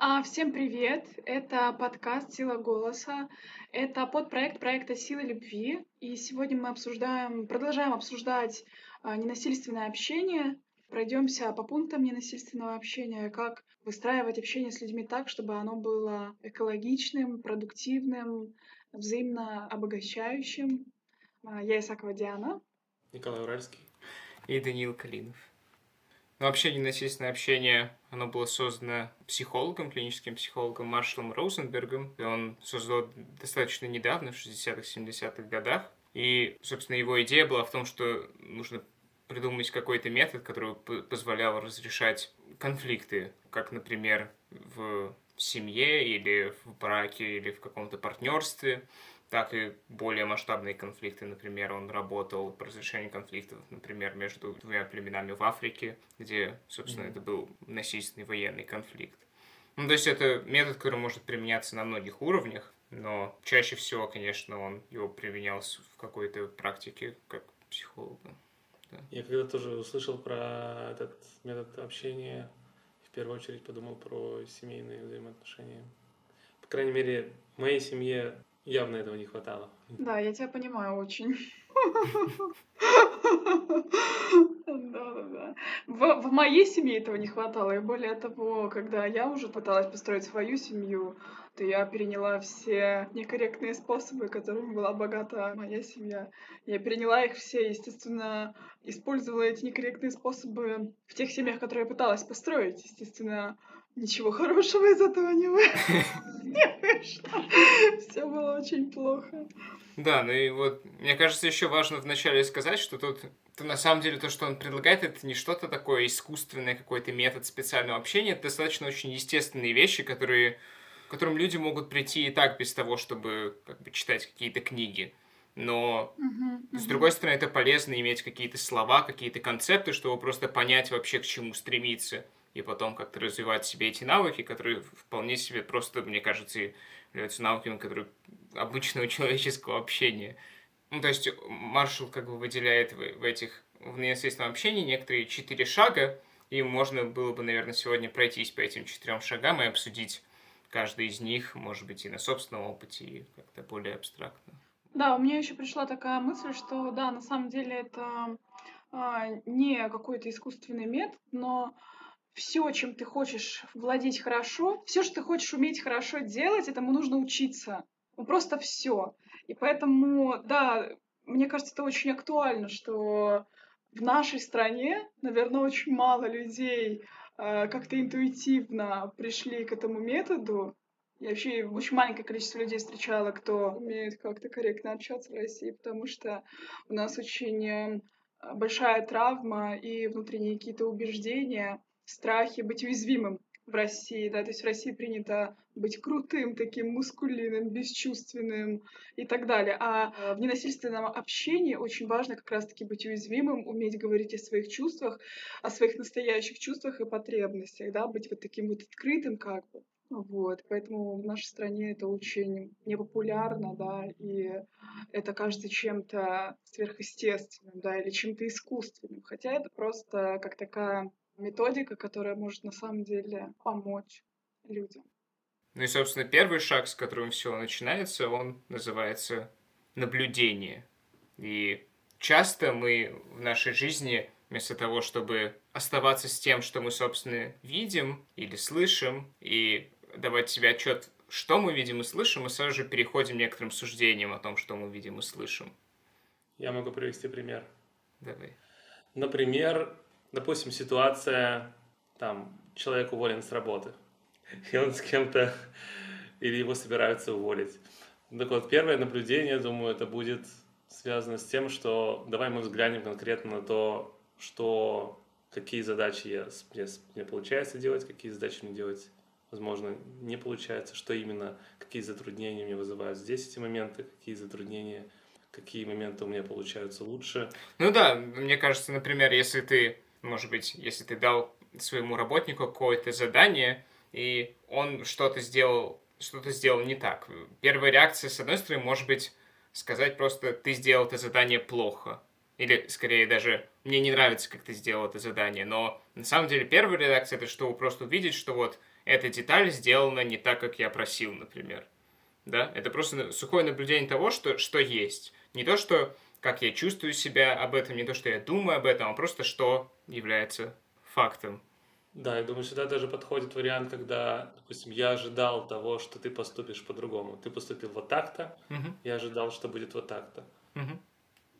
А, всем привет! Это подкаст «Сила голоса». Это подпроект проекта «Сила любви». И сегодня мы обсуждаем, продолжаем обсуждать а, ненасильственное общение. Пройдемся по пунктам ненасильственного общения, как выстраивать общение с людьми так, чтобы оно было экологичным, продуктивным, взаимно обогащающим. А, я Исакова Диана. Николай Уральский. И Даниил Калинов. Но вообще ненасильственное общение, оно было создано психологом, клиническим психологом Маршалом Роузенбергом. И он создал достаточно недавно, в 60-х, 70-х годах. И, собственно, его идея была в том, что нужно придумать какой-то метод, который позволял разрешать конфликты, как, например, в семье или в браке или в каком-то партнерстве так и более масштабные конфликты. Например, он работал по разрешению конфликтов, например, между двумя племенами в Африке, где, собственно, mm-hmm. это был насильственный военный конфликт. Ну, то есть это метод, который может применяться на многих уровнях, но чаще всего, конечно, он его применял в какой-то практике как психолога. Да. Я когда тоже услышал про этот метод общения, в первую очередь подумал про семейные взаимоотношения. По крайней мере, в моей семье Явно этого не хватало. Да, я тебя понимаю очень. Да, да, да. В, в моей семье этого не хватало. И более того, когда я уже пыталась построить свою семью, то я переняла все некорректные способы, которыми была богата моя семья. Я переняла их все, естественно, использовала эти некорректные способы в тех семьях, которые я пыталась построить. Естественно, ничего хорошего из этого не вышло. Все было очень плохо. Да, ну и вот, мне кажется, еще важно вначале сказать, что тут то на самом деле то, что он предлагает, это не что-то такое искусственное, какой-то метод специального общения, это достаточно очень естественные вещи, которые, к которым люди могут прийти и так без того, чтобы как бы, читать какие-то книги. Но, uh-huh, uh-huh. с другой стороны, это полезно иметь какие-то слова, какие-то концепты, чтобы просто понять вообще, к чему стремиться и потом как-то развивать себе эти навыки, которые вполне себе просто, мне кажется, являются навыками, которые обычного человеческого общения. Ну, то есть Маршал как бы выделяет в, в этих в неестественном общении некоторые четыре шага, и можно было бы, наверное, сегодня пройтись по этим четырем шагам и обсудить каждый из них, может быть, и на собственном опыте, и как-то более абстрактно. Да, у меня еще пришла такая мысль, что да, на самом деле это а, не какой-то искусственный метод, но все, чем ты хочешь владеть хорошо, все, что ты хочешь уметь хорошо делать, этому нужно учиться. Ну, просто все. И поэтому, да, мне кажется, это очень актуально, что в нашей стране, наверное, очень мало людей э, как-то интуитивно пришли к этому методу. Я вообще очень маленькое количество людей встречала, кто умеет как-то корректно общаться в России, потому что у нас очень э, большая травма и внутренние какие-то убеждения, страхе быть уязвимым в России, да, то есть в России принято быть крутым, таким мускулиным, бесчувственным и так далее. А э, в ненасильственном общении очень важно как раз-таки быть уязвимым, уметь говорить о своих чувствах, о своих настоящих чувствах и потребностях, да, быть вот таким вот открытым как бы. Вот, поэтому в нашей стране это очень непопулярно, да, и это кажется чем-то сверхъестественным, да, или чем-то искусственным, хотя это просто как такая методика, которая может на самом деле помочь людям. Ну и, собственно, первый шаг, с которым все начинается, он называется наблюдение. И часто мы в нашей жизни, вместо того, чтобы оставаться с тем, что мы, собственно, видим или слышим, и давать себе отчет, что мы видим и слышим, мы сразу же переходим к некоторым суждениям о том, что мы видим и слышим. Я могу привести пример. Давай. Например, допустим, ситуация, там, человек уволен с работы, и он с кем-то, или его собираются уволить. Так вот, первое наблюдение, думаю, это будет связано с тем, что давай мы взглянем конкретно на то, что какие задачи я, мне, мне получается делать, какие задачи мне делать, возможно, не получается, что именно, какие затруднения мне вызывают здесь эти моменты, какие затруднения, какие моменты у меня получаются лучше. Ну да, мне кажется, например, если ты может быть, если ты дал своему работнику какое-то задание, и он что-то сделал, что-то сделал не так. Первая реакция, с одной стороны, может быть сказать просто, ты сделал это задание плохо. или скорее даже мне не нравится, как ты сделал это задание, но на самом деле первая редакция это чтобы просто увидеть, что вот эта деталь сделана не так, как я просил, например. Да, это просто сухое наблюдение того, что, что есть. Не то, что как я чувствую себя об этом, не то, что я думаю об этом, а просто что является фактом. Да, я думаю, сюда даже подходит вариант, когда, допустим, я ожидал того, что ты поступишь по-другому. Ты поступил вот так-то, угу. я ожидал, что будет вот так-то. Угу.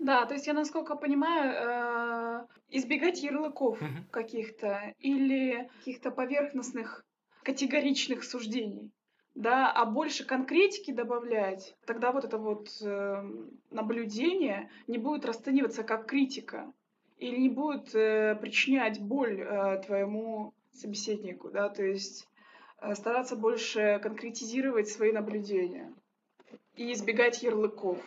Да, то есть я, насколько понимаю, э, избегать ярлыков угу. каких-то или каких-то поверхностных категоричных суждений да, а больше конкретики добавлять, тогда вот это вот э, наблюдение не будет расцениваться как критика или не будет э, причинять боль э, твоему собеседнику, да, то есть э, стараться больше конкретизировать свои наблюдения и избегать ярлыков,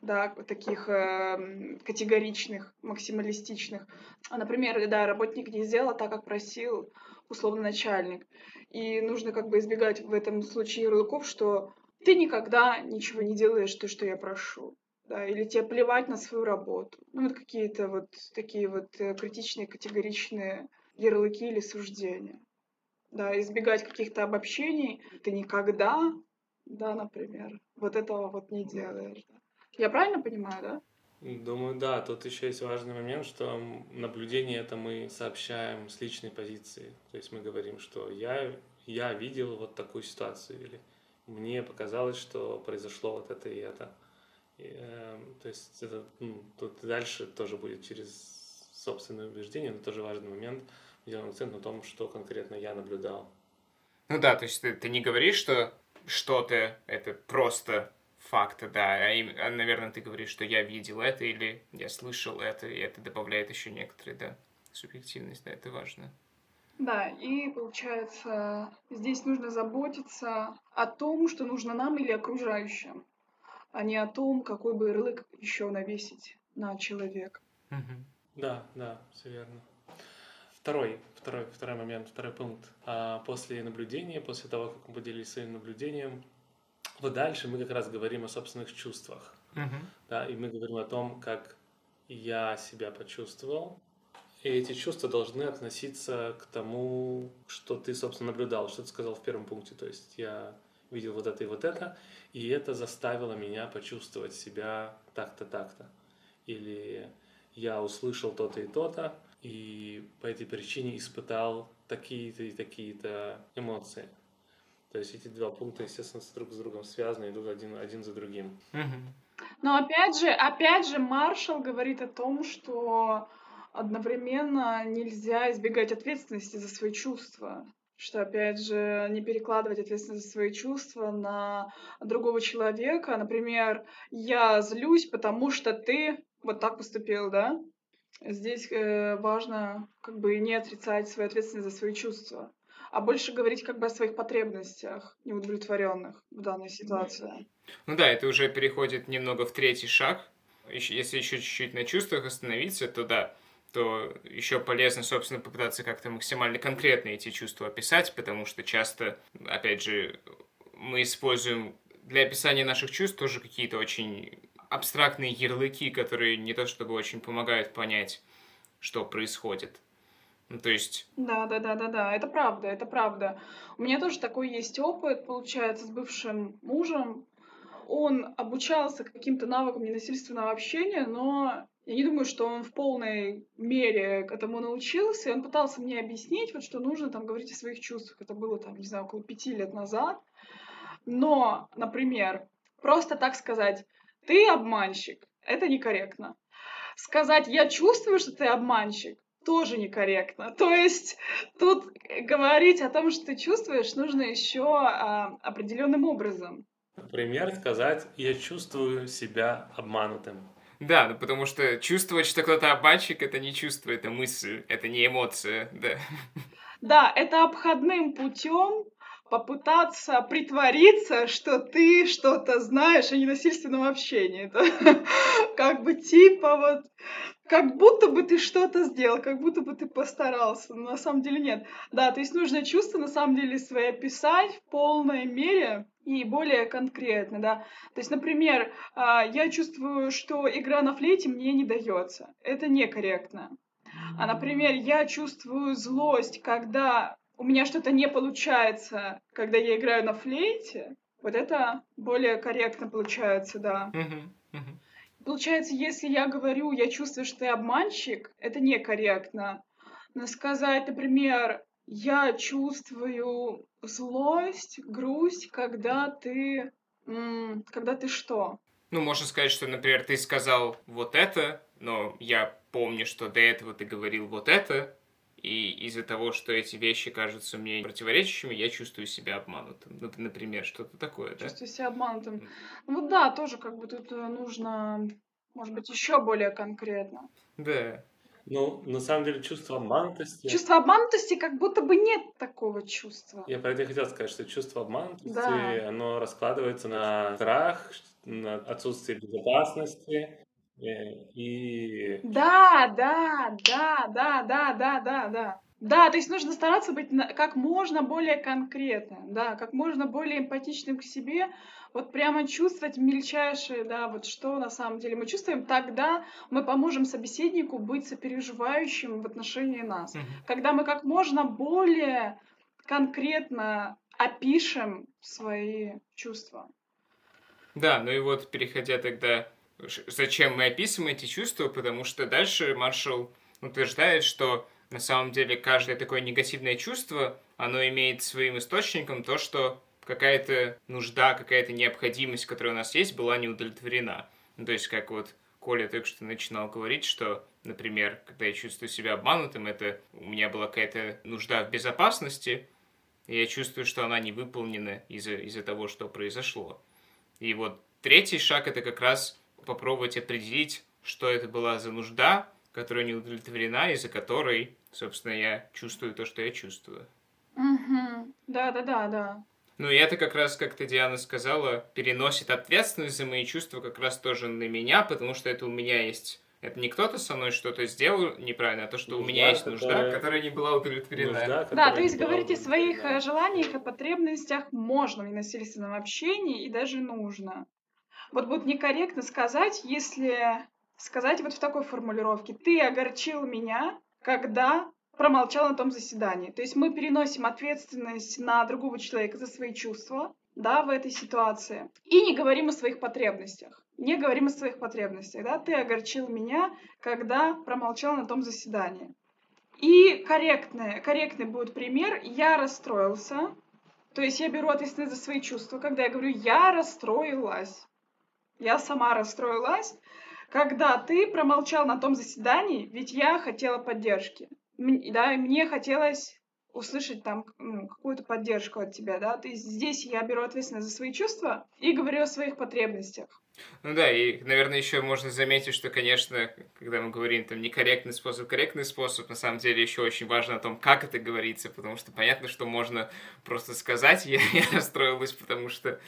да, таких э, категоричных, максималистичных. Например, да, работник не сделал так, как просил условно начальник. И нужно как бы избегать в этом случае ярлыков, что ты никогда ничего не делаешь то, что я прошу. Да, или тебе плевать на свою работу. Ну, вот какие-то вот такие вот э, критичные, категоричные ярлыки или суждения. Да, избегать каких-то обобщений. Ты никогда, да, например, вот этого вот не делаешь. Я правильно понимаю, да? Думаю, да. Тут еще есть важный момент, что наблюдение это мы сообщаем с личной позиции. То есть мы говорим, что я, я видел вот такую ситуацию, или мне показалось, что произошло вот это и это. И, э, то есть это, ну, тут дальше тоже будет через собственное убеждение, но тоже важный момент. Делаем акцент на том, что конкретно я наблюдал. Ну да, то есть ты, ты не говоришь, что что-то это просто факта, да. А, а, наверное, ты говоришь, что я видел это или я слышал это, и это добавляет еще некоторые, да, субъективность, да, это важно. Да, и получается, здесь нужно заботиться о том, что нужно нам или окружающим, а не о том, какой бы ярлык еще навесить на человека. Да, да, все верно. Второй, второй, второй момент, второй пункт. А после наблюдения, после того, как мы поделились своим наблюдением, вот дальше мы как раз говорим о собственных чувствах. Uh-huh. Да, и мы говорим о том, как я себя почувствовал. И эти чувства должны относиться к тому, что ты, собственно, наблюдал, что ты сказал в первом пункте. То есть я видел вот это и вот это, и это заставило меня почувствовать себя так-то, так-то. Или я услышал то-то и то-то, и по этой причине испытал такие-то и такие-то эмоции. То есть эти два пункта, естественно, друг с другом связаны, идут один, один за другим. Но опять же, опять же, Маршал говорит о том, что одновременно нельзя избегать ответственности за свои чувства. Что, опять же, не перекладывать ответственность за свои чувства на другого человека. Например, я злюсь, потому что ты вот так поступил, да? Здесь э, важно как бы не отрицать свою ответственность за свои чувства а больше говорить как бы о своих потребностях неудовлетворенных в данной ситуации. Ну да, это уже переходит немного в третий шаг. Если еще чуть-чуть на чувствах остановиться, то да, то еще полезно, собственно, попытаться как-то максимально конкретно эти чувства описать, потому что часто, опять же, мы используем для описания наших чувств тоже какие-то очень абстрактные ярлыки, которые не то чтобы очень помогают понять, что происходит. Ну, то есть... Да, да, да, да, да, это правда, это правда. У меня тоже такой есть опыт, получается, с бывшим мужем. Он обучался каким-то навыкам ненасильственного общения, но я не думаю, что он в полной мере к этому научился. И он пытался мне объяснить, вот, что нужно там говорить о своих чувствах. Это было там, не знаю, около пяти лет назад. Но, например, просто так сказать, ты обманщик, это некорректно. Сказать, я чувствую, что ты обманщик, тоже некорректно. То есть тут говорить о том, что ты чувствуешь, нужно еще а, определенным образом. Например, сказать «я чувствую себя обманутым». Да, ну потому что чувствовать, что кто-то обманщик, это не чувство, это мысль, это не эмоция, да. Да, это обходным путем попытаться притвориться, что ты что-то знаешь о ненасильственном общении. Это как бы типа вот как будто бы ты что-то сделал, как будто бы ты постарался, но на самом деле нет. Да, то есть нужно чувства на самом деле свои описать в полной мере и более конкретно, да. То есть, например, а, я чувствую, что игра на флейте мне не дается. Это некорректно. А, например, я чувствую злость, когда у меня что-то не получается, когда я играю на флейте. Вот это более корректно получается, да. Получается, если я говорю, я чувствую, что ты обманщик, это некорректно. Но сказать, например, я чувствую злость, грусть, когда ты... Когда ты что? Ну, можно сказать, что, например, ты сказал вот это, но я помню, что до этого ты говорил вот это, и из-за того, что эти вещи кажутся мне противоречащими, я чувствую себя обманутым. Ну, например, что-то такое, да? Чувствую себя обманутым. Ну вот да, тоже как бы тут э, нужно, может быть, еще более конкретно. Да. Ну, на самом деле, чувство обманутости... Чувство обманутости как будто бы нет такого чувства. Я про это хотел сказать, что чувство обманутости, да. оно раскладывается на страх, на отсутствие безопасности, и... Да, да, да, да, да, да, да, да. Да, то есть нужно стараться быть как можно более конкретным, да, как можно более эмпатичным к себе, вот прямо чувствовать мельчайшие, да, вот что на самом деле мы чувствуем, тогда мы поможем собеседнику быть сопереживающим в отношении нас. Mm-hmm. Когда мы как можно более конкретно опишем свои чувства. Да, ну и вот переходя тогда зачем мы описываем эти чувства, потому что дальше Маршалл утверждает, что на самом деле каждое такое негативное чувство, оно имеет своим источником то, что какая-то нужда, какая-то необходимость, которая у нас есть, была не удовлетворена. Ну, то есть, как вот Коля только что начинал говорить, что, например, когда я чувствую себя обманутым, это у меня была какая-то нужда в безопасности, и я чувствую, что она не выполнена из-за из того, что произошло. И вот третий шаг — это как раз попробовать определить, что это была за нужда, которая не удовлетворена, из-за которой, собственно, я чувствую то, что я чувствую. Угу. Да, да, да, да. Ну и это как раз, как ты, Диана, сказала, переносит ответственность за мои чувства как раз тоже на меня, потому что это у меня есть это не кто-то со мной что-то сделал неправильно, а то, что нужда, у меня есть нужда, которая, которая не была удовлетворена. Нужда, да, то есть говорить о своих э, желаниях и потребностях можно в ненасильственном общении и даже нужно. Вот будет некорректно сказать, если сказать вот в такой формулировке. Ты огорчил меня, когда промолчал на том заседании. То есть мы переносим ответственность на другого человека за свои чувства, да, в этой ситуации. И не говорим о своих потребностях. Не говорим о своих потребностях, да. Ты огорчил меня, когда промолчал на том заседании. И корректный, корректный будет пример. Я расстроился. То есть я беру ответственность за свои чувства, когда я говорю «я расстроилась». Я сама расстроилась, когда ты промолчал на том заседании, ведь я хотела поддержки. Да, мне хотелось услышать там ну, какую-то поддержку от тебя, да, есть здесь я беру ответственность за свои чувства и говорю о своих потребностях. Ну да, и, наверное, еще можно заметить, что, конечно, когда мы говорим там некорректный способ, корректный способ, на самом деле еще очень важно о том, как это говорится, потому что понятно, что можно просто сказать, я, я расстроилась, потому что,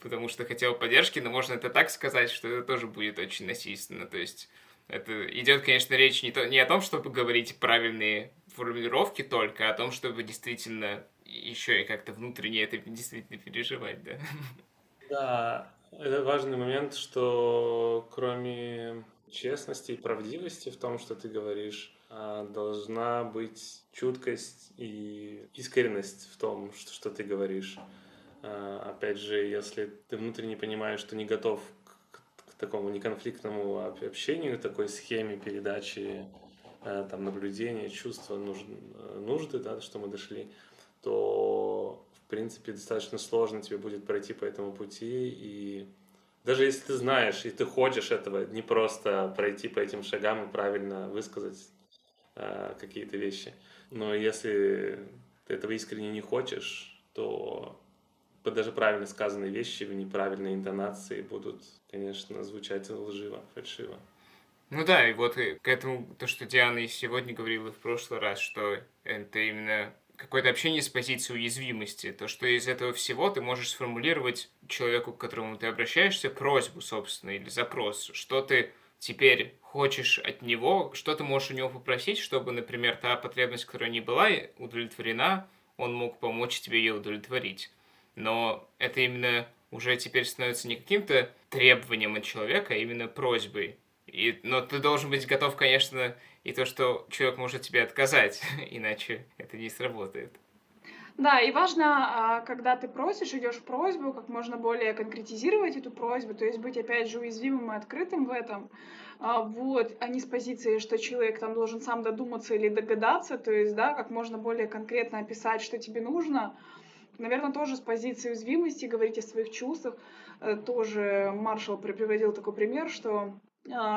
потому что хотел поддержки, но можно это так сказать, что это тоже будет очень насильственно, то есть это идет, конечно, речь не, то, не о том, чтобы говорить правильные формулировки только, а о том, чтобы действительно еще и как-то внутренне это действительно переживать, да. Да, это важный момент, что кроме честности и правдивости в том, что ты говоришь, а, должна быть чуткость и искренность в том, что, ты говоришь. А, опять же, если ты внутренне понимаешь, что не готов к, к такому неконфликтному общению, такой схеме передачи а, там, наблюдения, чувства, нужды, нужды да, что мы дошли, то в принципе, достаточно сложно тебе будет пройти по этому пути. И даже если ты знаешь, и ты хочешь этого, не просто пройти по этим шагам и правильно высказать э, какие-то вещи. Но если ты этого искренне не хочешь, то даже правильно сказанные вещи в неправильной интонации будут, конечно, звучать лживо, фальшиво. Ну да, и вот к этому, то, что Диана и сегодня говорила в прошлый раз, что это именно какое-то общение с позиции уязвимости, то, что из этого всего ты можешь сформулировать человеку, к которому ты обращаешься, просьбу, собственно, или запрос, что ты теперь хочешь от него, что ты можешь у него попросить, чтобы, например, та потребность, которая не была удовлетворена, он мог помочь тебе ее удовлетворить. Но это именно уже теперь становится не каким-то требованием от человека, а именно просьбой. И, но ты должен быть готов, конечно, и то, что человек может тебе отказать, иначе это не сработает. Да, и важно, а, когда ты просишь, идешь в просьбу, как можно более конкретизировать эту просьбу, то есть быть, опять же, уязвимым и открытым в этом, а, вот, а не с позиции, что человек там должен сам додуматься или догадаться, то есть, да, как можно более конкретно описать, что тебе нужно, наверное, тоже с позиции уязвимости говорить о своих чувствах. Э, тоже Маршал приводил такой пример, что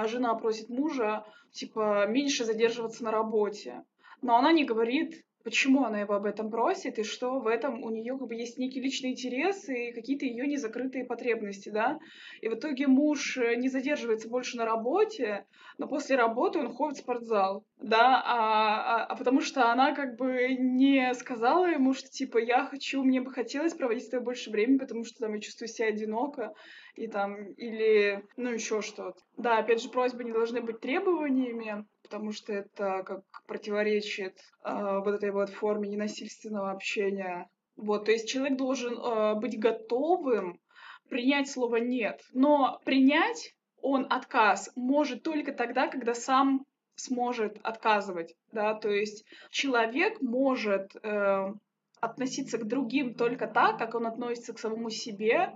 жена просит мужа, типа, меньше задерживаться на работе. Но она не говорит, почему она его об этом просит, и что в этом у нее как бы есть некий личный интерес и какие-то ее незакрытые потребности, да. И в итоге муж э, не задерживается больше на работе, но после работы он ходит в спортзал, да, а, а, а потому что она как бы не сказала ему, что типа я хочу, мне бы хотелось проводить с тобой больше времени, потому что там я чувствую себя одиноко, и там, или, ну, еще что-то. Да, опять же, просьбы не должны быть требованиями, потому что это как противоречит э, вот этой вот форме ненасильственного общения. Вот, то есть человек должен э, быть готовым принять слово «нет». Но принять он отказ может только тогда, когда сам сможет отказывать, да, то есть человек может э, относиться к другим только так, как он относится к самому себе,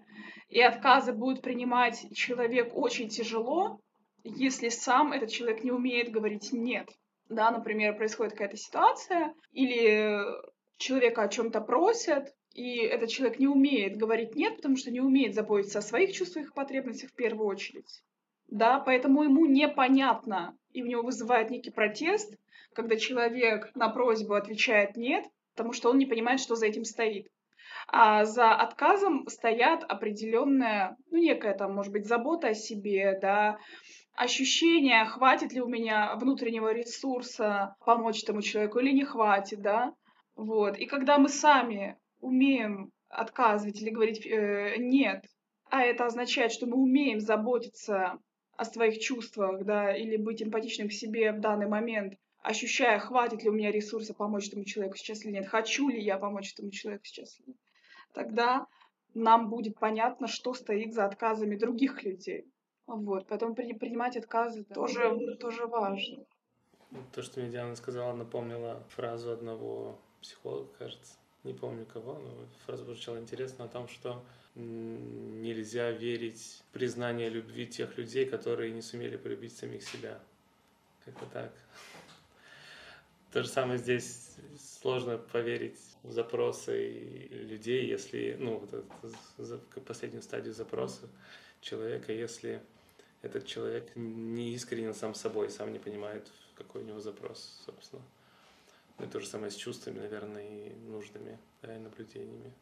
и отказы будет принимать человек очень тяжело, если сам этот человек не умеет говорить «нет». Да, например, происходит какая-то ситуация, или человека о чем-то просят, и этот человек не умеет говорить «нет», потому что не умеет заботиться о своих чувствах и потребностях в первую очередь. Да, поэтому ему непонятно, и у него вызывает некий протест, когда человек на просьбу отвечает «нет», потому что он не понимает, что за этим стоит. А за отказом стоят определенная, ну, некая там, может быть, забота о себе, да, ощущение, хватит ли у меня внутреннего ресурса помочь этому человеку или не хватит, да. Вот. И когда мы сами умеем отказывать или говорить э, нет, а это означает, что мы умеем заботиться о своих чувствах, да, или быть эмпатичным к себе в данный момент, ощущая, хватит ли у меня ресурса помочь этому человеку сейчас или нет, хочу ли я помочь этому человеку сейчас или нет, тогда нам будет понятно, что стоит за отказами других людей. Вот, поэтому при, принимать отказы тоже, тоже важно. То, что мне Диана сказала, напомнила фразу одного психолога, кажется. Не помню кого, но фраза звучала интересно о том, что нельзя верить в признание любви тех людей, которые не сумели полюбить самих себя. Как-то так. То же самое здесь сложно поверить в запросы людей, если, ну, вот эту, последнюю стадию запроса человека, если этот человек не искренен сам собой, сам не понимает, какой у него запрос, собственно. Ну, и то же самое с чувствами, наверное, и нуждами, да, и наблюдениями.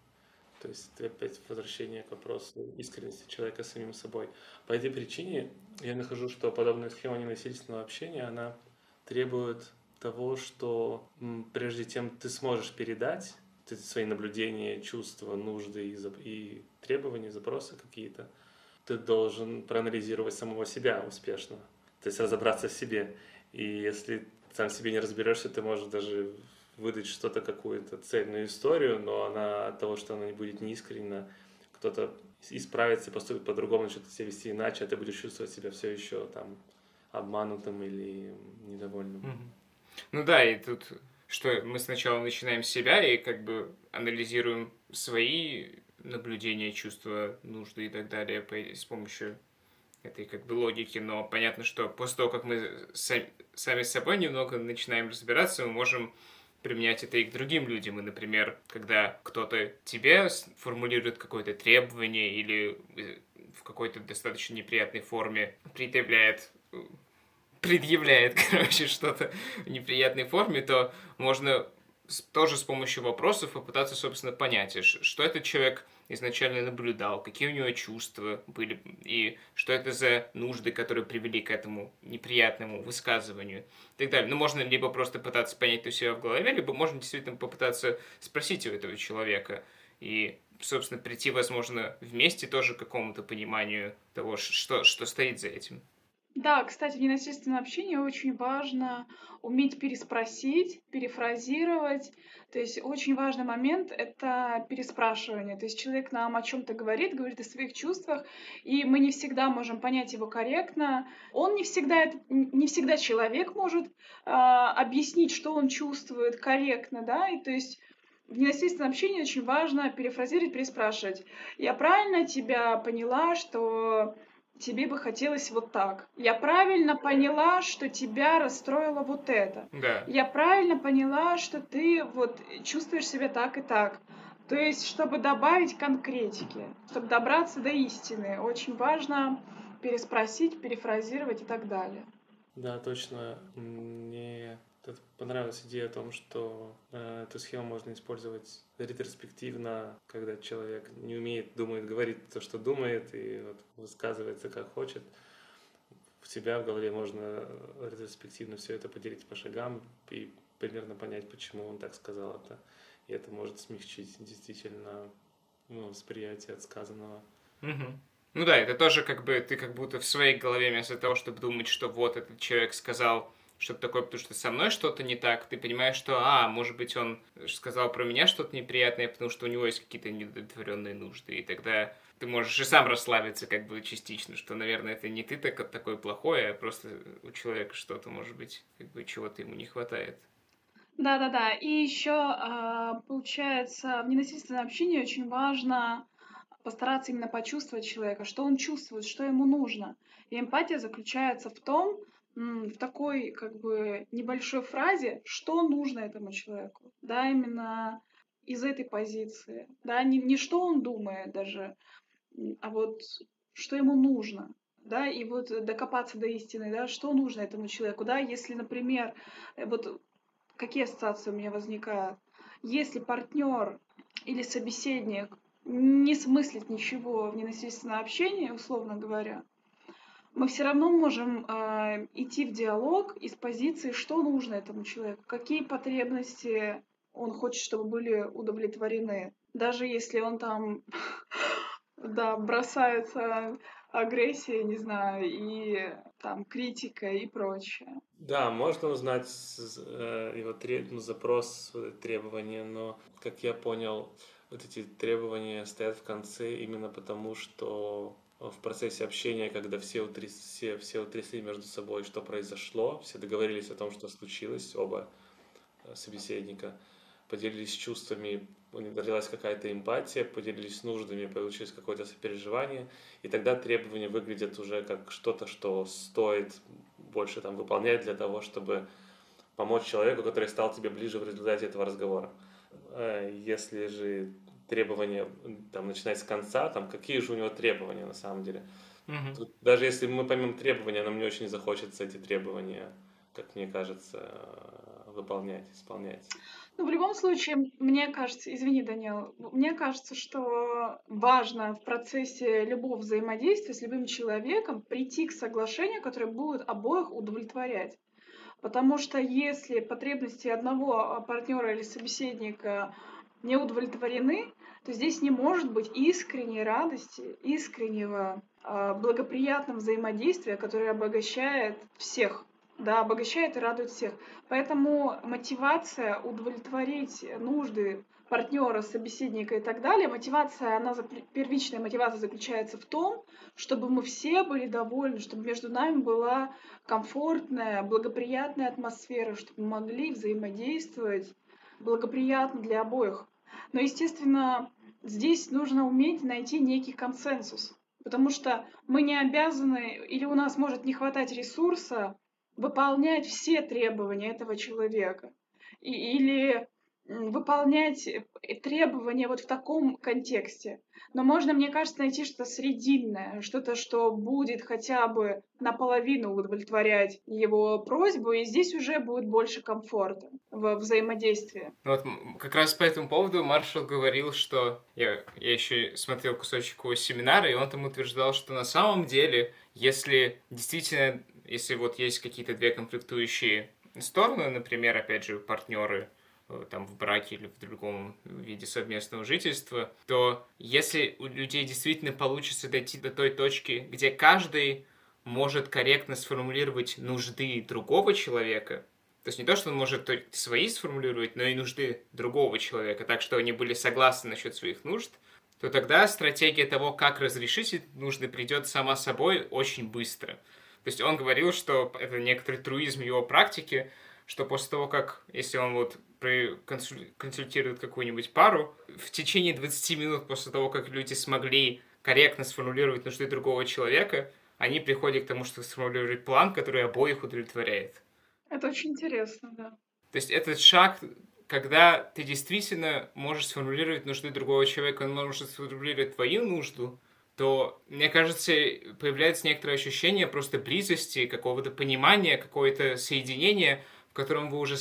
То есть опять возвращение к вопросу искренности человека самим собой. По этой причине я нахожу, что подобная схема ненасильственного общения, она требует того, что прежде чем ты сможешь передать свои наблюдения, чувства, нужды и, и требования, запросы какие-то, ты должен проанализировать самого себя успешно, то есть разобраться в себе. И если сам себе не разберешься, ты можешь даже выдать что-то, какую-то цельную историю, но она от того, что она не будет неискренна, кто-то исправится, поступит по-другому, начнет себя вести иначе, а ты будешь чувствовать себя все еще там обманутым или недовольным. Mm-hmm. Ну да, и тут что мы сначала начинаем с себя и как бы анализируем свои наблюдения, чувства, нужды и так далее с помощью этой как бы логики, но понятно, что после того, как мы сами с собой немного начинаем разбираться, мы можем применять это и к другим людям. И, например, когда кто-то тебе формулирует какое-то требование или э, в какой-то достаточно неприятной форме предъявляет э, предъявляет, короче, что-то в неприятной форме, то можно тоже с помощью вопросов попытаться, собственно, понять, что этот человек изначально наблюдал, какие у него чувства были, и что это за нужды, которые привели к этому неприятному высказыванию и так далее. Ну, можно либо просто пытаться понять это у себя в голове, либо можно действительно попытаться спросить у этого человека и собственно, прийти, возможно, вместе тоже к какому-то пониманию того, что, что стоит за этим. Да, кстати, в ненасильственном общении очень важно уметь переспросить, перефразировать. То есть очень важный момент — это переспрашивание. То есть человек нам о чем то говорит, говорит о своих чувствах, и мы не всегда можем понять его корректно. Он не всегда, не всегда человек может э, объяснить, что он чувствует корректно, да, и то есть в ненасильственном общении очень важно перефразировать, переспрашивать. Я правильно тебя поняла, что тебе бы хотелось вот так. Я правильно поняла, что тебя расстроило вот это. Да. Я правильно поняла, что ты вот чувствуешь себя так и так. То есть, чтобы добавить конкретики, чтобы добраться до истины, очень важно переспросить, перефразировать и так далее. Да, точно. Мне понравилась идея о том, что э, эту схему можно использовать ретроспективно, когда человек не умеет, думает, говорит то, что думает, и вот высказывается как хочет. В себя в голове можно ретроспективно все это поделить по шагам и примерно понять, почему он так сказал это. И это может смягчить действительно ну, восприятие от сказанного. Ну да, это тоже как бы ты как будто в своей голове вместо того, чтобы думать, что вот этот человек сказал что-то такое, потому что со мной что-то не так, ты понимаешь, что, а, может быть, он сказал про меня что-то неприятное, потому что у него есть какие-то недовлетворенные нужды, и тогда ты можешь и сам расслабиться как бы частично, что, наверное, это не ты так, такой плохой, а просто у человека что-то, может быть, как бы чего-то ему не хватает. Да-да-да. И еще, а, получается, в ненасильственном общении очень важно постараться именно почувствовать человека, что он чувствует, что ему нужно. И эмпатия заключается в том, в такой как бы небольшой фразе, что нужно этому человеку, да, именно из этой позиции, да, не, не что он думает даже, а вот что ему нужно, да, и вот докопаться до истины, да, что нужно этому человеку, да, если, например, э, вот какие ассоциации у меня возникают, если партнер или собеседник не смыслит ничего в ненасильственном общении, условно говоря, мы все равно можем э, идти в диалог из позиции, что нужно этому человеку, какие потребности он хочет, чтобы были удовлетворены. Даже если он там, да, бросается агрессией, не знаю, и там критика и прочее. Да, можно узнать э, его треб... ну, запрос, требования, но, как я понял, вот эти требования стоят в конце именно потому, что в процессе общения, когда все, утряс, все, все утрясли между собой, что произошло, все договорились о том, что случилось, оба э, собеседника, поделились чувствами, родилась какая-то эмпатия, поделились нуждами, получилось какое-то сопереживание, и тогда требования выглядят уже как что-то, что стоит больше там выполнять для того, чтобы помочь человеку, который стал тебе ближе в результате этого разговора. Э, если же требования, там, начинать с конца, там, какие же у него требования на самом деле. Угу. Тут, даже если мы поймем требования, нам не очень захочется эти требования, как мне кажется, выполнять, исполнять. Ну, в любом случае, мне кажется, извини, Данил, мне кажется, что важно в процессе любого взаимодействия с любым человеком прийти к соглашению, которое будет обоих удовлетворять. Потому что если потребности одного партнера или собеседника не удовлетворены, то здесь не может быть искренней радости, искреннего э, благоприятного взаимодействия, которое обогащает всех, да, обогащает и радует всех. Поэтому мотивация удовлетворить нужды партнера, собеседника и так далее, мотивация, она, первичная мотивация заключается в том, чтобы мы все были довольны, чтобы между нами была комфортная, благоприятная атмосфера, чтобы мы могли взаимодействовать благоприятно для обоих. Но, естественно, здесь нужно уметь найти некий консенсус, потому что мы не обязаны, или у нас может не хватать ресурса выполнять все требования этого человека. И, или выполнять э, требования вот в таком контексте. Но можно, мне кажется, найти что-то срединное, что-то, что будет хотя бы наполовину удовлетворять его просьбу, и здесь уже будет больше комфорта в взаимодействии. Ну вот как раз по этому поводу Маршал говорил, что я, я еще смотрел кусочек его семинара, и он там утверждал, что на самом деле, если действительно, если вот есть какие-то две конфликтующие стороны, например, опять же, партнеры, там в браке или в другом виде совместного жительства, то если у людей действительно получится дойти до той точки, где каждый может корректно сформулировать нужды другого человека, то есть не то, что он может свои сформулировать, но и нужды другого человека, так что они были согласны насчет своих нужд, то тогда стратегия того, как разрешить эти нужды, придет сама собой очень быстро. То есть он говорил, что это некоторый труизм его практики, что после того, как, если он вот консультирует какую-нибудь пару, в течение 20 минут после того, как люди смогли корректно сформулировать нужды другого человека, они приходят к тому, что сформулировать план, который обоих удовлетворяет. Это очень интересно, да. То есть этот шаг, когда ты действительно можешь сформулировать нужды другого человека, он может сформулировать твою нужду, то, мне кажется, появляется некоторое ощущение просто близости, какого-то понимания, какое-то соединение, в котором вы уже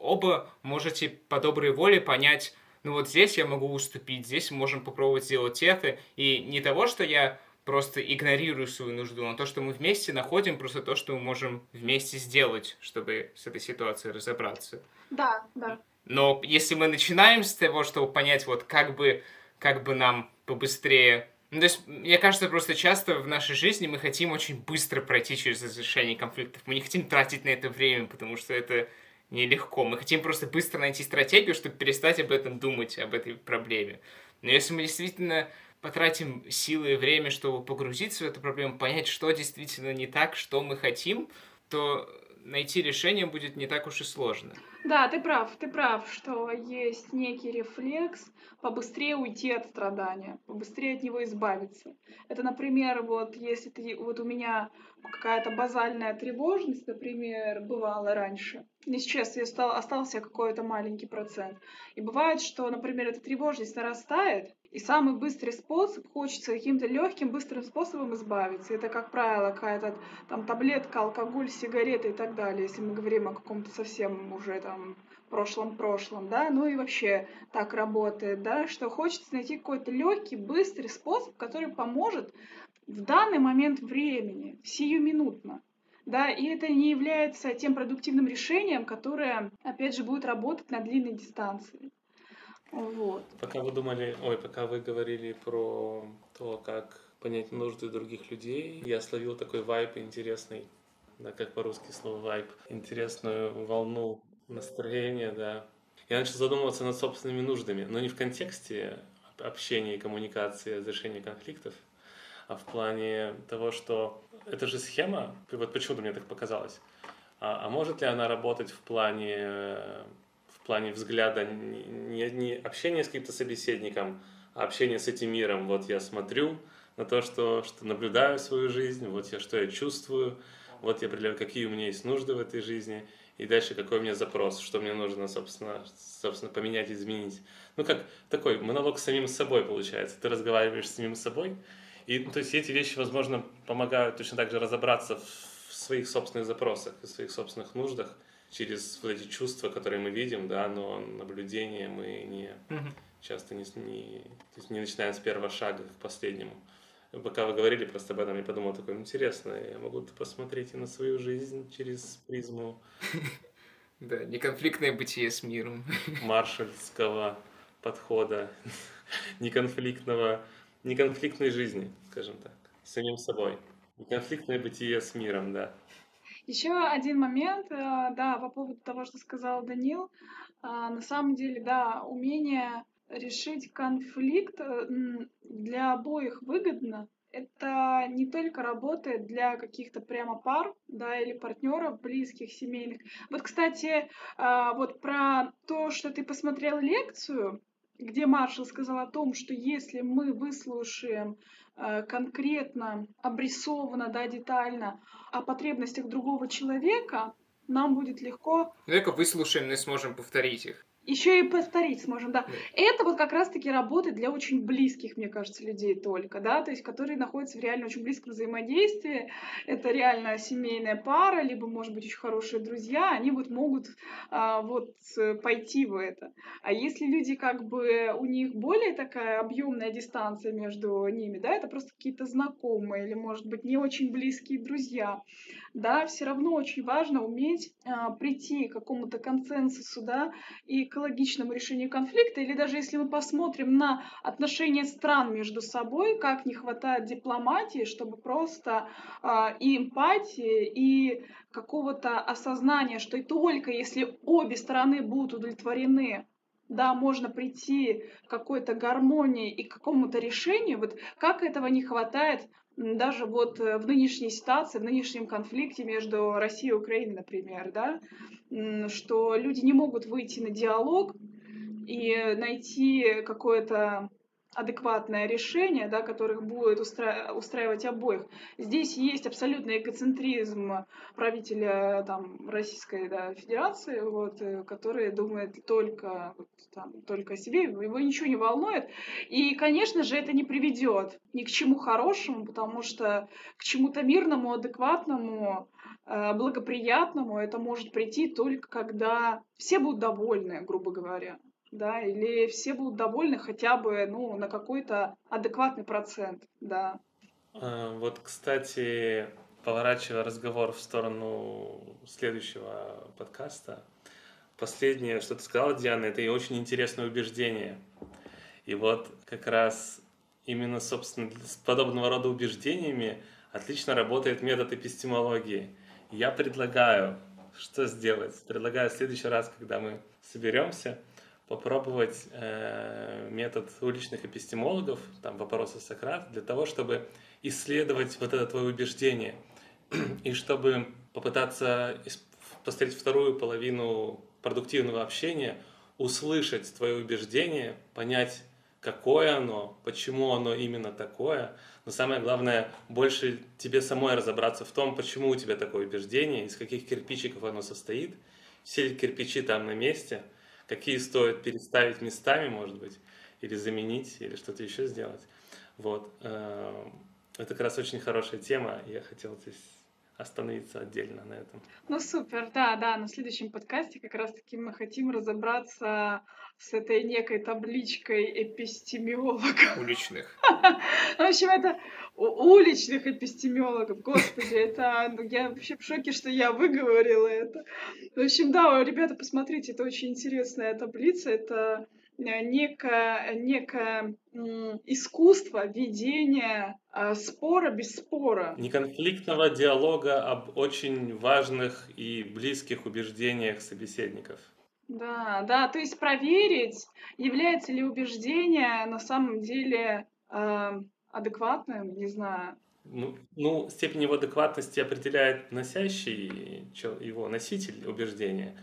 оба можете по доброй воле понять, ну вот здесь я могу уступить, здесь мы можем попробовать сделать это, и не того, что я просто игнорирую свою нужду, но то, что мы вместе находим, просто то, что мы можем вместе сделать, чтобы с этой ситуацией разобраться. Да, да. Но если мы начинаем с того, чтобы понять, вот как бы, как бы нам побыстрее ну, то есть, мне кажется, просто часто в нашей жизни мы хотим очень быстро пройти через разрешение конфликтов. Мы не хотим тратить на это время, потому что это нелегко. Мы хотим просто быстро найти стратегию, чтобы перестать об этом думать, об этой проблеме. Но если мы действительно потратим силы и время, чтобы погрузиться в эту проблему, понять, что действительно не так, что мы хотим, то найти решение будет не так уж и сложно. Да, ты прав, ты прав, что есть некий рефлекс побыстрее уйти от страдания, побыстрее от него избавиться. Это, например, вот если ты, вот у меня какая-то базальная тревожность, например, бывала раньше. Не сейчас я стал, остался какой-то маленький процент. И бывает, что, например, эта тревожность нарастает, и самый быстрый способ, хочется каким-то легким, быстрым способом избавиться. Это, как правило, какая-то там таблетка, алкоголь, сигареты и так далее, если мы говорим о каком-то совсем уже там прошлом-прошлом, да, ну и вообще так работает, да, что хочется найти какой-то легкий, быстрый способ, который поможет в данный момент времени, сиюминутно. Да, и это не является тем продуктивным решением, которое, опять же, будет работать на длинной дистанции. Вот. Пока вы думали, ой, пока вы говорили про то, как понять нужды других людей, я словил такой вайп интересный, да, как по-русски слово вайп, интересную волну настроения, да. Я начал задумываться над собственными нуждами, но не в контексте общения и коммуникации, разрешения конфликтов, а в плане того, что это же схема, вот почему-то мне так показалось, а, а может ли она работать в плане в плане взгляда не, не общение с каким-то собеседником, а общение с этим миром. Вот я смотрю на то, что, что наблюдаю свою жизнь, вот я что я чувствую, вот я определяю, какие у меня есть нужды в этой жизни, и дальше какой у меня запрос, что мне нужно, собственно, собственно поменять, изменить. Ну, как такой монолог с самим собой получается. Ты разговариваешь с самим собой, и ну, то есть эти вещи, возможно, помогают точно так же разобраться в своих собственных запросах, в своих собственных нуждах, через вот эти чувства, которые мы видим, да, но наблюдение мы не угу. часто не, не, то есть не начинаем с первого шага к последнему. Пока вы говорили просто об этом, я подумал, такое интересно, я могу посмотреть и на свою жизнь через призму да, неконфликтное бытие с миром. Маршальского подхода, неконфликтного, неконфликтной жизни, скажем так, с самим собой. Неконфликтное бытие с миром, да. Еще один момент, э, да, по поводу того, что сказал Данил. А, на самом деле, да, умение решить конфликт э, для обоих выгодно. Это не только работает для каких-то прямо пар, да, или партнеров, близких, семейных. Вот, кстати, а, вот про то, что ты посмотрел лекцию, где Маршал сказал о том, что если мы выслушаем конкретно, обрисованно, да, детально о потребностях другого человека, нам будет легко... Только выслушаем и сможем повторить их еще и повторить сможем, да. Это вот как раз-таки работает для очень близких, мне кажется, людей только, да, то есть которые находятся в реально очень близком взаимодействии. Это реально семейная пара, либо, может быть, очень хорошие друзья, они вот могут а, вот пойти в это. А если люди как бы у них более такая объемная дистанция между ними, да, это просто какие-то знакомые или, может быть, не очень близкие друзья, да, все равно очень важно уметь а, прийти к какому-то консенсусу, да, и экологичному решению конфликта, или даже если мы посмотрим на отношения стран между собой, как не хватает дипломатии, чтобы просто э, и эмпатии, и какого-то осознания, что и только если обе стороны будут удовлетворены да, можно прийти к какой-то гармонии и к какому-то решению, вот как этого не хватает даже вот э, в нынешней ситуации, в нынешнем конфликте между Россией и Украиной, например, да, что люди не могут выйти на диалог и найти какое-то адекватное решение, да, которых будет устра... устраивать обоих. Здесь есть абсолютный эгоцентризм правителя там, Российской да, Федерации, вот, э, который думает только, вот, там, только о себе, его ничего не волнует. И, конечно же, это не приведет ни к чему хорошему, потому что к чему-то мирному, адекватному, э, благоприятному это может прийти только когда все будут довольны, грубо говоря да, или все будут довольны хотя бы, ну, на какой-то адекватный процент, да. А, вот, кстати, поворачивая разговор в сторону следующего подкаста, последнее, что ты сказала, Диана, это и очень интересное убеждение. И вот как раз именно, собственно, с подобного рода убеждениями отлично работает метод эпистемологии. Я предлагаю, что сделать? Предлагаю в следующий раз, когда мы соберемся, попробовать э, метод уличных эпистемологов, там вопросы Сократа, для того, чтобы исследовать вот это твое убеждение. И чтобы попытаться посмотреть вторую половину продуктивного общения, услышать твое убеждение, понять, какое оно, почему оно именно такое, но самое главное, больше тебе самой разобраться в том, почему у тебя такое убеждение, из каких кирпичиков оно состоит, все ли кирпичи там на месте – какие стоит переставить местами, может быть, или заменить, или что-то еще сделать. Вот. Э, это как раз очень хорошая тема, я хотел здесь остановиться отдельно на этом. Ну супер, да, да, на следующем подкасте как раз-таки мы хотим разобраться с этой некой табличкой эпистемиологов. Уличных. В общем, это уличных эпистемиологов. Господи, это... Ну, я вообще в шоке, что я выговорила это. В общем, да, ребята, посмотрите, это очень интересная таблица. Это э, некое, некое искусство ведения а, спора без спора. Неконфликтного диалога об очень важных и близких убеждениях собеседников. Да, да, то есть проверить, является ли убеждение на самом деле э, адекватным, не знаю. Ну, ну, степень его адекватности определяет носящий его носитель убеждения.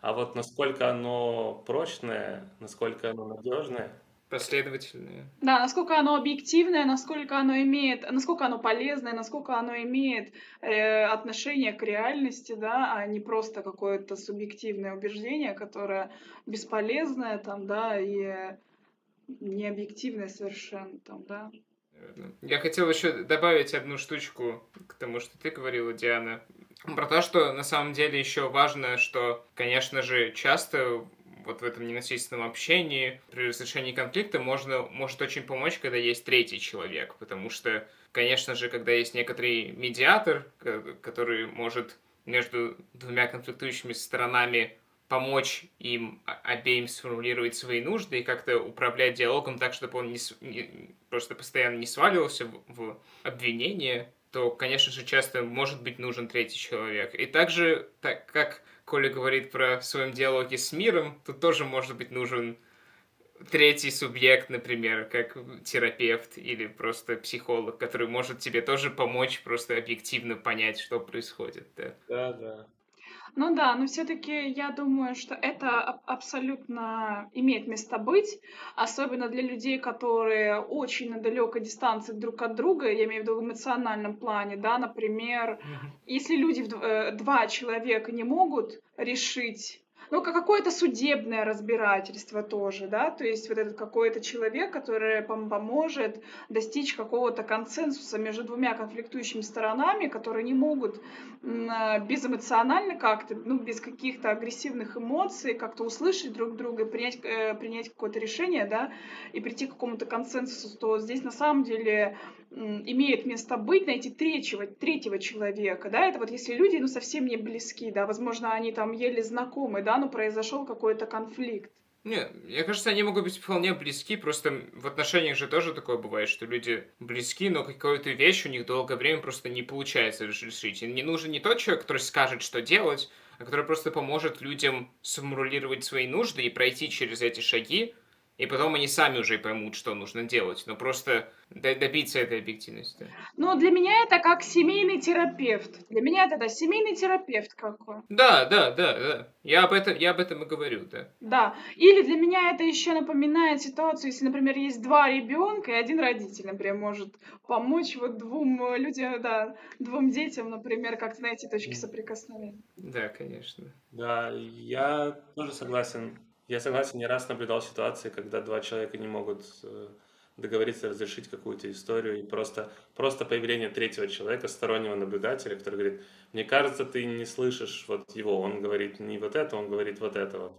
А вот насколько оно прочное, насколько оно надежное, последовательные. Да, насколько оно объективное, насколько оно имеет, насколько оно полезное, насколько оно имеет э, отношение к реальности, да, а не просто какое-то субъективное убеждение, которое бесполезное там, да, и не объективное совершенно там, да. Я хотел еще добавить одну штучку к тому, что ты говорила, Диана. Про то, что на самом деле еще важно, что, конечно же, часто вот в этом ненасильственном общении, при разрешении конфликта можно, может очень помочь, когда есть третий человек, потому что, конечно же, когда есть некоторый медиатор, который может между двумя конфликтующими сторонами помочь им обеим сформулировать свои нужды и как-то управлять диалогом так, чтобы он не, просто постоянно не сваливался в, в обвинение, то, конечно же, часто может быть нужен третий человек. И также, так как Коля говорит про своем диалоге с миром, тут тоже может быть нужен третий субъект, например, как терапевт или просто психолог, который может тебе тоже помочь просто объективно понять, что происходит. Да, да. да. Ну да, но все-таки я думаю, что это абсолютно имеет место быть, особенно для людей, которые очень на далекой дистанции друг от друга, я имею в виду в эмоциональном плане, да, например, если люди, э, два человека не могут решить ну, какое-то судебное разбирательство тоже, да, то есть вот этот какой-то человек, который пом поможет достичь какого-то консенсуса между двумя конфликтующими сторонами, которые не могут безэмоционально как-то, ну, без каких-то агрессивных эмоций как-то услышать друг друга, принять, э, принять какое-то решение, да, и прийти к какому-то консенсусу, то здесь на самом деле имеет место быть, найти третьего, третьего человека, да, это вот если люди, ну, совсем не близки, да, возможно, они там еле знакомы, да, но произошел какой-то конфликт. Нет, мне кажется, они могут быть вполне близки, просто в отношениях же тоже такое бывает, что люди близки, но какую-то вещь у них долгое время просто не получается решить. И не нужен не тот человек, который скажет, что делать, а который просто поможет людям сформулировать свои нужды и пройти через эти шаги, и потом они сами уже поймут, что нужно делать. Но просто добиться этой объективности. Ну, для меня это как семейный терапевт. Для меня это, да, семейный терапевт какой. Да, да, да, да. Я об этом, я об этом и говорю, да. Да. Или для меня это еще напоминает ситуацию, если, например, есть два ребенка и один родитель, например, может помочь вот двум людям, да, двум детям, например, как-то найти точки соприкосновения. Да, конечно. Да, я тоже согласен я согласен, не раз наблюдал ситуации, когда два человека не могут э, договориться разрешить какую-то историю, и просто, просто появление третьего человека, стороннего наблюдателя, который говорит, мне кажется, ты не слышишь вот его, он говорит не вот это, он говорит вот это вот.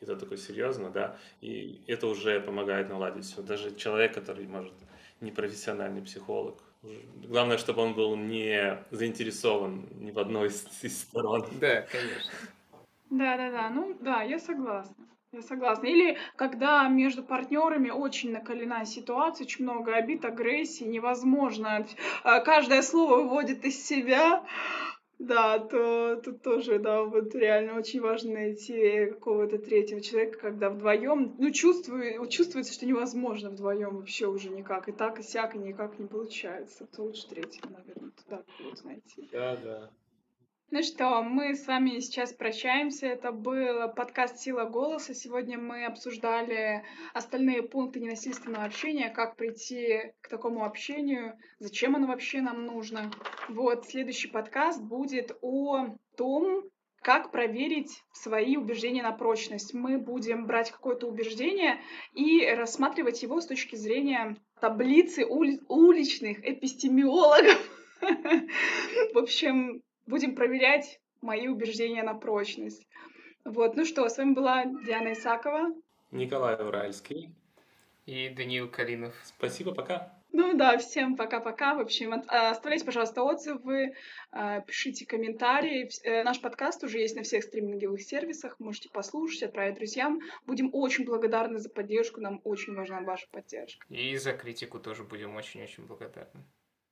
И то такой серьезно, да, и это уже помогает наладить все. Даже человек, который, может, не профессиональный психолог, Главное, чтобы он был не заинтересован ни в одной из, из сторон. Да, конечно. Да, да, да. Ну да, я согласна. Я согласна. Или когда между партнерами очень накалена ситуация, очень много обид, агрессии, невозможно. А, каждое слово выводит из себя. Да, то тут тоже, да, вот реально очень важно найти какого-то третьего человека, когда вдвоем, ну, чувствую, чувствуется, что невозможно вдвоем вообще уже никак. И так, и сяк, и никак не получается. То лучше третьего, наверное, туда вот найти. Да, да. Ну что, мы с вами сейчас прощаемся. Это был подкаст «Сила голоса». Сегодня мы обсуждали остальные пункты ненасильственного общения, как прийти к такому общению, зачем оно вообще нам нужно. Вот, следующий подкаст будет о том, как проверить свои убеждения на прочность. Мы будем брать какое-то убеждение и рассматривать его с точки зрения таблицы ули- уличных эпистемиологов. В общем, будем проверять мои убеждения на прочность. Вот, ну что, с вами была Диана Исакова. Николай Уральский. И Даниил Каринов. Спасибо, пока. Ну да, всем пока-пока. В общем, оставляйте, пожалуйста, отзывы, а, пишите комментарии. Э, наш подкаст уже есть на всех стриминговых сервисах. Можете послушать, отправить друзьям. Будем очень благодарны за поддержку. Нам очень важна ваша поддержка. И за критику тоже будем очень-очень благодарны.